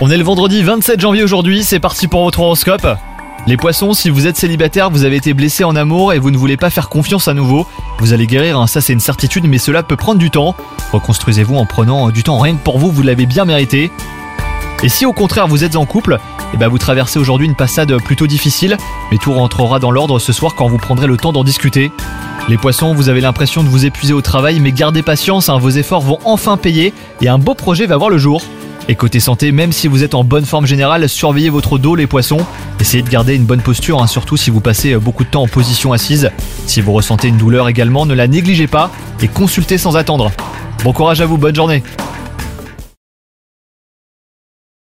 On est le vendredi 27 janvier aujourd'hui, c'est parti pour votre horoscope. Les poissons, si vous êtes célibataire, vous avez été blessé en amour et vous ne voulez pas faire confiance à nouveau, vous allez guérir, hein, ça c'est une certitude, mais cela peut prendre du temps. Reconstruisez-vous en prenant du temps rien que pour vous, vous l'avez bien mérité. Et si au contraire vous êtes en couple, eh ben vous traversez aujourd'hui une passade plutôt difficile, mais tout rentrera dans l'ordre ce soir quand vous prendrez le temps d'en discuter. Les poissons, vous avez l'impression de vous épuiser au travail, mais gardez patience, hein, vos efforts vont enfin payer et un beau projet va voir le jour. Et côté santé, même si vous êtes en bonne forme générale, surveillez votre dos les poissons. Essayez de garder une bonne posture, hein, surtout si vous passez beaucoup de temps en position assise. Si vous ressentez une douleur également, ne la négligez pas et consultez sans attendre. Bon courage à vous, bonne journée